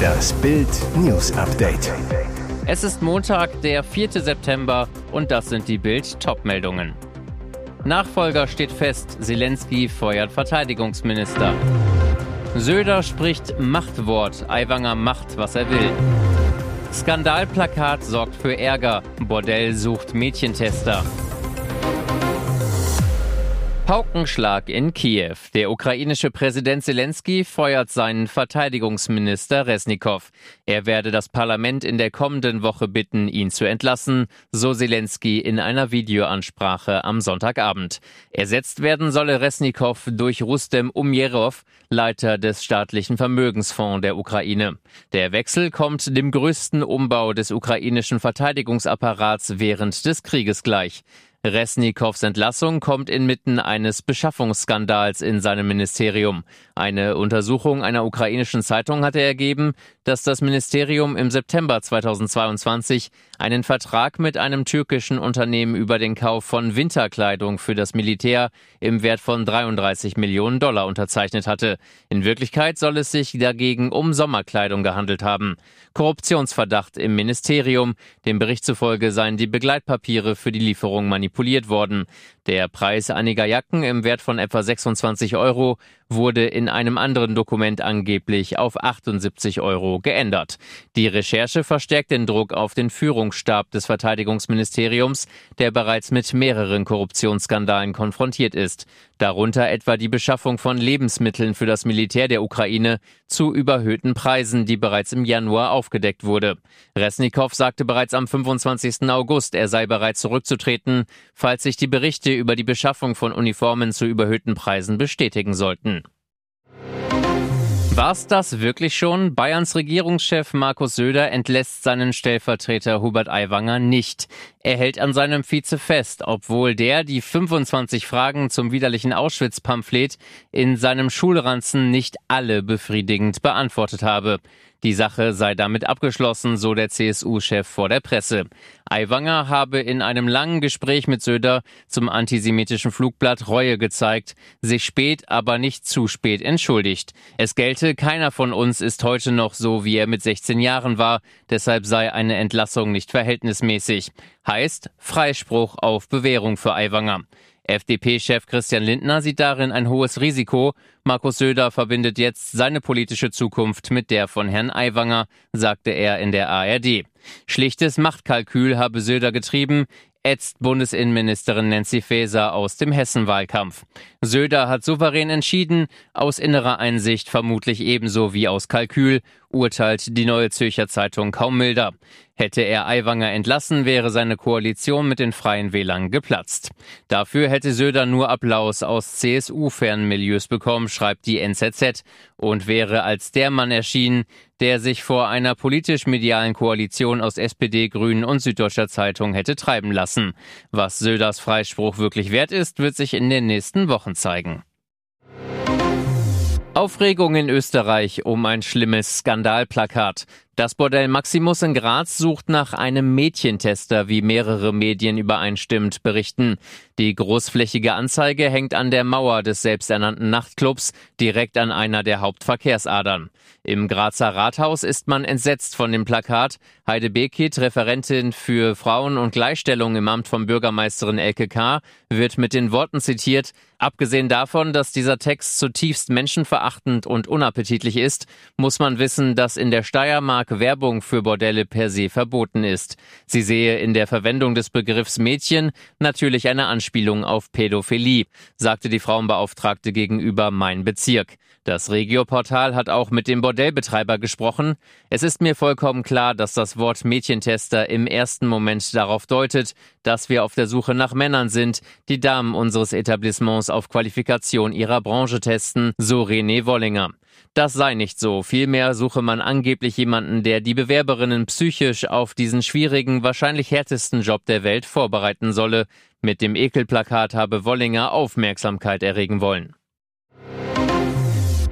Das Bild News Update. Es ist Montag, der 4. September und das sind die Bild Topmeldungen. Nachfolger steht fest, Zelensky feuert Verteidigungsminister. Söder spricht Machtwort, Aiwanger macht, was er will. Skandalplakat sorgt für Ärger, Bordell sucht Mädchentester. Paukenschlag in Kiew. Der ukrainische Präsident Zelensky feuert seinen Verteidigungsminister Resnikow. Er werde das Parlament in der kommenden Woche bitten, ihn zu entlassen, so Zelensky in einer Videoansprache am Sonntagabend. Ersetzt werden solle Resnikow durch Rustem Umjerov, Leiter des staatlichen Vermögensfonds der Ukraine. Der Wechsel kommt dem größten Umbau des ukrainischen Verteidigungsapparats während des Krieges gleich. Resnikows Entlassung kommt inmitten eines Beschaffungsskandals in seinem Ministerium. Eine Untersuchung einer ukrainischen Zeitung hatte ergeben, dass das Ministerium im September 2022 einen Vertrag mit einem türkischen Unternehmen über den Kauf von Winterkleidung für das Militär im Wert von 33 Millionen Dollar unterzeichnet hatte. In Wirklichkeit soll es sich dagegen um Sommerkleidung gehandelt haben. Korruptionsverdacht im Ministerium. Dem Bericht zufolge seien die Begleitpapiere für die Lieferung manipuliert worden. Der Preis einiger Jacken im Wert von etwa 26 Euro wurde in einem anderen Dokument angeblich auf 78 Euro geändert. Die Recherche verstärkt den Druck auf den Führungsstab des Verteidigungsministeriums, der bereits mit mehreren Korruptionsskandalen konfrontiert ist, darunter etwa die Beschaffung von Lebensmitteln für das Militär der Ukraine zu überhöhten Preisen, die bereits im Januar aufgedeckt wurde. Resnikow sagte bereits am 25. August, er sei bereit zurückzutreten, falls sich die Berichte über die Beschaffung von Uniformen zu überhöhten Preisen bestätigen sollten. War's das wirklich schon? Bayerns Regierungschef Markus Söder entlässt seinen Stellvertreter Hubert Aiwanger nicht. Er hält an seinem Vize fest, obwohl der die 25 Fragen zum widerlichen Auschwitz-Pamphlet in seinem Schulranzen nicht alle befriedigend beantwortet habe. Die Sache sei damit abgeschlossen, so der CSU-Chef vor der Presse. Aiwanger habe in einem langen Gespräch mit Söder zum antisemitischen Flugblatt Reue gezeigt, sich spät, aber nicht zu spät entschuldigt. Es gelte, keiner von uns ist heute noch so, wie er mit 16 Jahren war, deshalb sei eine Entlassung nicht verhältnismäßig. Heißt Freispruch auf Bewährung für Aiwanger. FDP-Chef Christian Lindner sieht darin ein hohes Risiko. Markus Söder verbindet jetzt seine politische Zukunft mit der von Herrn Aiwanger, sagte er in der ARD. Schlichtes Machtkalkül habe Söder getrieben ätzt Bundesinnenministerin Nancy Faeser aus dem Hessenwahlkampf. Söder hat souverän entschieden, aus innerer Einsicht vermutlich ebenso wie aus Kalkül, urteilt die Neue Zürcher Zeitung kaum milder. Hätte er Aiwanger entlassen, wäre seine Koalition mit den Freien Wählern geplatzt. Dafür hätte Söder nur Applaus aus CSU-fernen Milieus bekommen, schreibt die NZZ, und wäre als der Mann erschienen, der sich vor einer politisch-medialen Koalition aus SPD, Grünen und Süddeutscher Zeitung hätte treiben lassen. Was Söders Freispruch wirklich wert ist, wird sich in den nächsten Wochen zeigen. Aufregung in Österreich um ein schlimmes Skandalplakat. Das Bordell Maximus in Graz sucht nach einem Mädchentester, wie mehrere Medien übereinstimmend berichten. Die großflächige Anzeige hängt an der Mauer des selbsternannten Nachtclubs, direkt an einer der Hauptverkehrsadern. Im Grazer Rathaus ist man entsetzt von dem Plakat. Heide Bekit, Referentin für Frauen und Gleichstellung im Amt von Bürgermeisterin Elke K., wird mit den Worten zitiert, Abgesehen davon, dass dieser Text zutiefst menschenverachtend und unappetitlich ist, muss man wissen, dass in der Steiermark Werbung für Bordelle per se verboten ist. Sie sehe in der Verwendung des Begriffs Mädchen natürlich eine Anspielung auf Pädophilie, sagte die Frauenbeauftragte gegenüber Mein Bezirk. Das Regioportal hat auch mit dem Bordellbetreiber gesprochen. Es ist mir vollkommen klar, dass das Wort Mädchentester im ersten Moment darauf deutet, dass wir auf der Suche nach Männern sind, die Damen unseres Etablissements auf Qualifikation ihrer Branche testen, so René Wollinger. Das sei nicht so. Vielmehr suche man angeblich jemanden, der die Bewerberinnen psychisch auf diesen schwierigen, wahrscheinlich härtesten Job der Welt vorbereiten solle. Mit dem Ekelplakat habe Wollinger Aufmerksamkeit erregen wollen.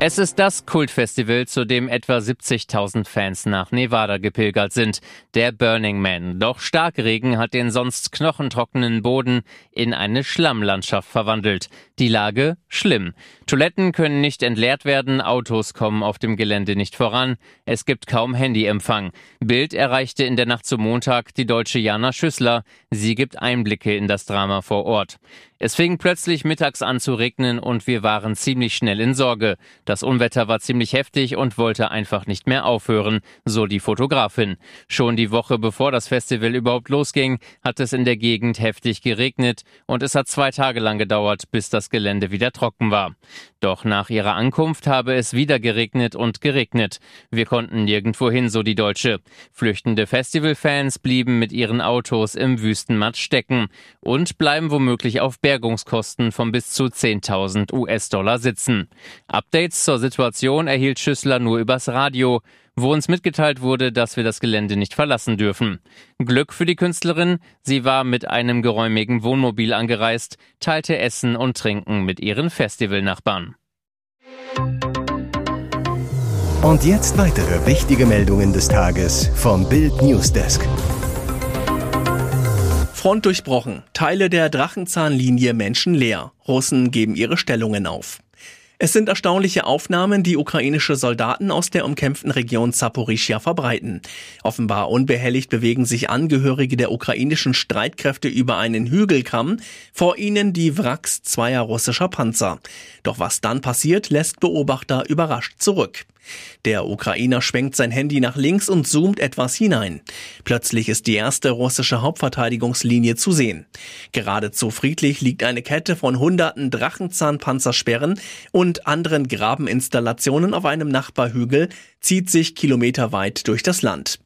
Es ist das Kultfestival, zu dem etwa 70.000 Fans nach Nevada gepilgert sind, der Burning Man. Doch Starkregen hat den sonst knochentrockenen Boden in eine Schlammlandschaft verwandelt. Die Lage schlimm. Toiletten können nicht entleert werden, Autos kommen auf dem Gelände nicht voran, es gibt kaum Handyempfang. Bild erreichte in der Nacht zum Montag die deutsche Jana Schüssler. Sie gibt Einblicke in das Drama vor Ort. Es fing plötzlich mittags an zu regnen und wir waren ziemlich schnell in Sorge. Das Unwetter war ziemlich heftig und wollte einfach nicht mehr aufhören, so die Fotografin. Schon die Woche bevor das Festival überhaupt losging, hat es in der Gegend heftig geregnet und es hat zwei Tage lang gedauert, bis das Gelände wieder trocken war. Doch nach ihrer Ankunft habe es wieder geregnet und geregnet. Wir konnten nirgendwo hin, so die Deutsche. Flüchtende Festivalfans blieben mit ihren Autos im Wüstenmatsch stecken und bleiben womöglich auf Bergungskosten von bis zu 10.000 US-Dollar sitzen. Updates zur Situation erhielt Schüssler nur übers Radio, wo uns mitgeteilt wurde, dass wir das Gelände nicht verlassen dürfen. Glück für die Künstlerin, sie war mit einem geräumigen Wohnmobil angereist, teilte Essen und Trinken mit ihren Festivalnachbarn. Und jetzt weitere wichtige Meldungen des Tages vom Bild Newsdesk. Front durchbrochen. Teile der Drachenzahnlinie Menschen leer. Russen geben ihre Stellungen auf. Es sind erstaunliche Aufnahmen, die ukrainische Soldaten aus der umkämpften Region Zaporischia verbreiten. Offenbar unbehelligt bewegen sich Angehörige der ukrainischen Streitkräfte über einen Hügelkamm, vor ihnen die Wracks zweier russischer Panzer. Doch was dann passiert, lässt Beobachter überrascht zurück. Der Ukrainer schwenkt sein Handy nach links und zoomt etwas hinein. Plötzlich ist die erste russische Hauptverteidigungslinie zu sehen. Geradezu friedlich liegt eine Kette von hunderten Drachenzahnpanzersperren und anderen Grabeninstallationen auf einem Nachbarhügel, zieht sich kilometerweit durch das Land.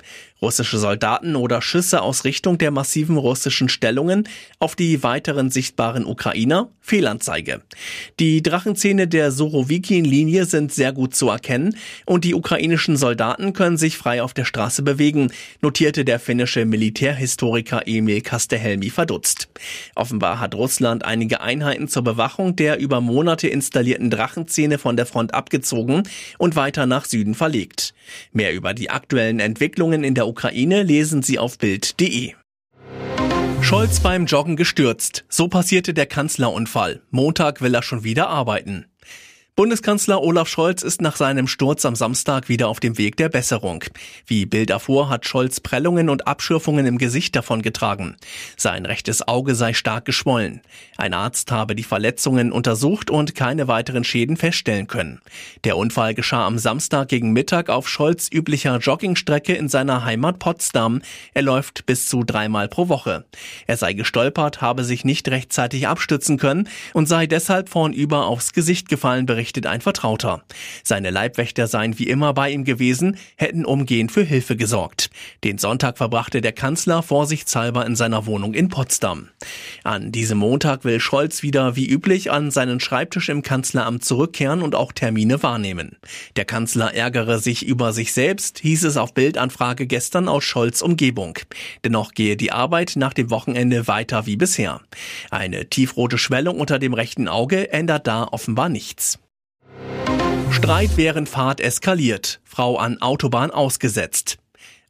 Russische Soldaten oder Schüsse aus Richtung der massiven russischen Stellungen auf die weiteren sichtbaren Ukrainer? Fehlanzeige. Die Drachenzähne der Sorowikin-Linie sind sehr gut zu erkennen und die ukrainischen Soldaten können sich frei auf der Straße bewegen, notierte der finnische Militärhistoriker Emil Kastehelmi verdutzt. Offenbar hat Russland einige Einheiten zur Bewachung der über Monate installierten Drachenzähne von der Front abgezogen und weiter nach Süden verlegt. Mehr über die aktuellen Entwicklungen in der Ukraine lesen Sie auf Bild.de. Scholz beim Joggen gestürzt. So passierte der Kanzlerunfall. Montag will er schon wieder arbeiten. Bundeskanzler Olaf Scholz ist nach seinem Sturz am Samstag wieder auf dem Weg der Besserung. Wie Bild erfuhr, hat Scholz Prellungen und Abschürfungen im Gesicht davongetragen. Sein rechtes Auge sei stark geschwollen. Ein Arzt habe die Verletzungen untersucht und keine weiteren Schäden feststellen können. Der Unfall geschah am Samstag gegen Mittag auf Scholz üblicher Joggingstrecke in seiner Heimat Potsdam. Er läuft bis zu dreimal pro Woche. Er sei gestolpert, habe sich nicht rechtzeitig abstützen können und sei deshalb vornüber aufs Gesicht gefallen, berichtet ein Vertrauter. Seine Leibwächter seien wie immer bei ihm gewesen, hätten umgehend für Hilfe gesorgt. Den Sonntag verbrachte der Kanzler vorsichtshalber in seiner Wohnung in Potsdam. An diesem Montag will Scholz wieder wie üblich an seinen Schreibtisch im Kanzleramt zurückkehren und auch Termine wahrnehmen. Der Kanzler ärgere sich über sich selbst, hieß es auf Bildanfrage gestern aus Scholz Umgebung. Dennoch gehe die Arbeit nach dem Wochenende weiter wie bisher. Eine tiefrote Schwellung unter dem rechten Auge ändert da offenbar nichts. Streit während Fahrt eskaliert. Frau an Autobahn ausgesetzt.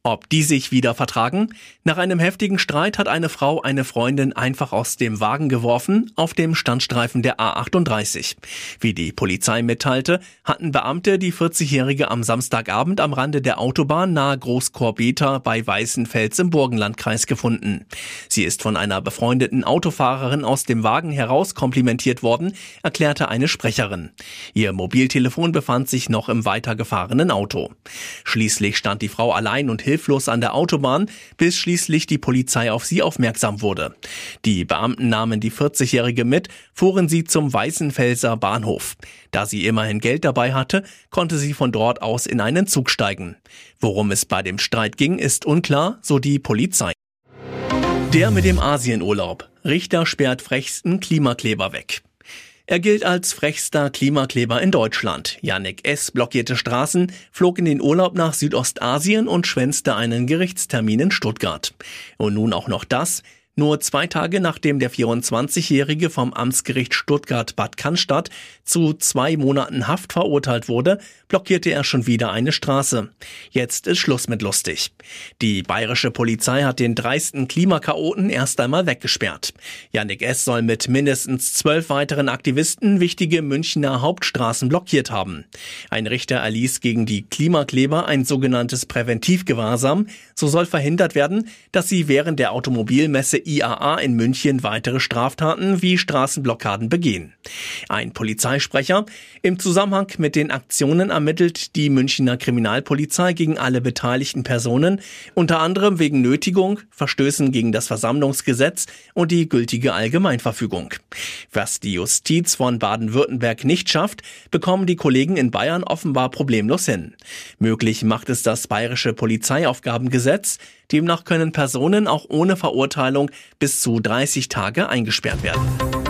Ob die sich wieder vertragen? Nach einem heftigen Streit hat eine Frau eine Freundin einfach aus dem Wagen geworfen auf dem Standstreifen der A38. Wie die Polizei mitteilte, hatten Beamte die 40-Jährige am Samstagabend am Rande der Autobahn nahe Großkorbeta bei Weißenfels im Burgenlandkreis gefunden. Sie ist von einer befreundeten Autofahrerin aus dem Wagen heraus komplimentiert worden, erklärte eine Sprecherin. Ihr Mobiltelefon befand sich noch im weitergefahrenen Auto. Schließlich stand die Frau allein und hilflos an der Autobahn, bis schließlich die Polizei auf sie aufmerksam wurde. Die Beamten nahmen die 40-Jährige mit, fuhren sie zum Weißenfelser Bahnhof. Da sie immerhin Geld dabei hatte, konnte sie von dort aus in einen Zug steigen. Worum es bei dem Streit ging, ist unklar, so die Polizei. Der mit dem Asienurlaub. Richter sperrt frechsten Klimakleber weg. Er gilt als frechster Klimakleber in Deutschland. Yannick S. blockierte Straßen, flog in den Urlaub nach Südostasien und schwänzte einen Gerichtstermin in Stuttgart. Und nun auch noch das. Nur zwei Tage nachdem der 24-Jährige vom Amtsgericht Stuttgart-Bad Cannstatt zu zwei Monaten Haft verurteilt wurde, blockierte er schon wieder eine Straße. Jetzt ist Schluss mit lustig. Die bayerische Polizei hat den dreisten Klimakaoten erst einmal weggesperrt. Yannick S. soll mit mindestens zwölf weiteren Aktivisten wichtige Münchner Hauptstraßen blockiert haben. Ein Richter erließ gegen die Klimakleber ein sogenanntes Präventivgewahrsam. So soll verhindert werden, dass sie während der Automobilmesse IAA in München weitere Straftaten wie Straßenblockaden begehen. Ein Polizeisprecher im Zusammenhang mit den Aktionen ermittelt die Münchner Kriminalpolizei gegen alle beteiligten Personen, unter anderem wegen Nötigung, Verstößen gegen das Versammlungsgesetz und die gültige Allgemeinverfügung. Was die Justiz von Baden-Württemberg nicht schafft, bekommen die Kollegen in Bayern offenbar problemlos hin. Möglich macht es das bayerische Polizeiaufgabengesetz, Demnach können Personen auch ohne Verurteilung bis zu 30 Tage eingesperrt werden.